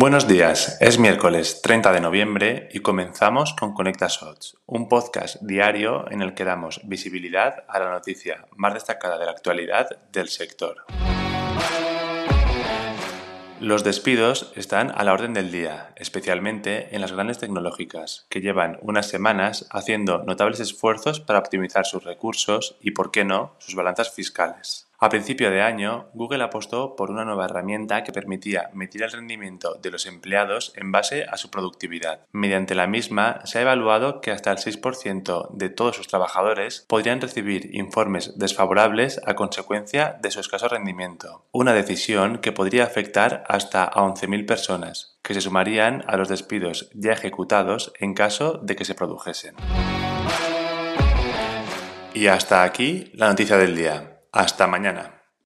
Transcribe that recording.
Buenos días, es miércoles 30 de noviembre y comenzamos con Conecta Shots, un podcast diario en el que damos visibilidad a la noticia más destacada de la actualidad del sector. Los despidos están a la orden del día, especialmente en las grandes tecnológicas, que llevan unas semanas haciendo notables esfuerzos para optimizar sus recursos y, por qué no, sus balanzas fiscales. A principio de año, Google apostó por una nueva herramienta que permitía medir el rendimiento de los empleados en base a su productividad. Mediante la misma, se ha evaluado que hasta el 6% de todos sus trabajadores podrían recibir informes desfavorables a consecuencia de su escaso rendimiento, una decisión que podría afectar hasta a 11.000 personas, que se sumarían a los despidos ya ejecutados en caso de que se produjesen. Y hasta aquí la noticia del día. Hasta mañana.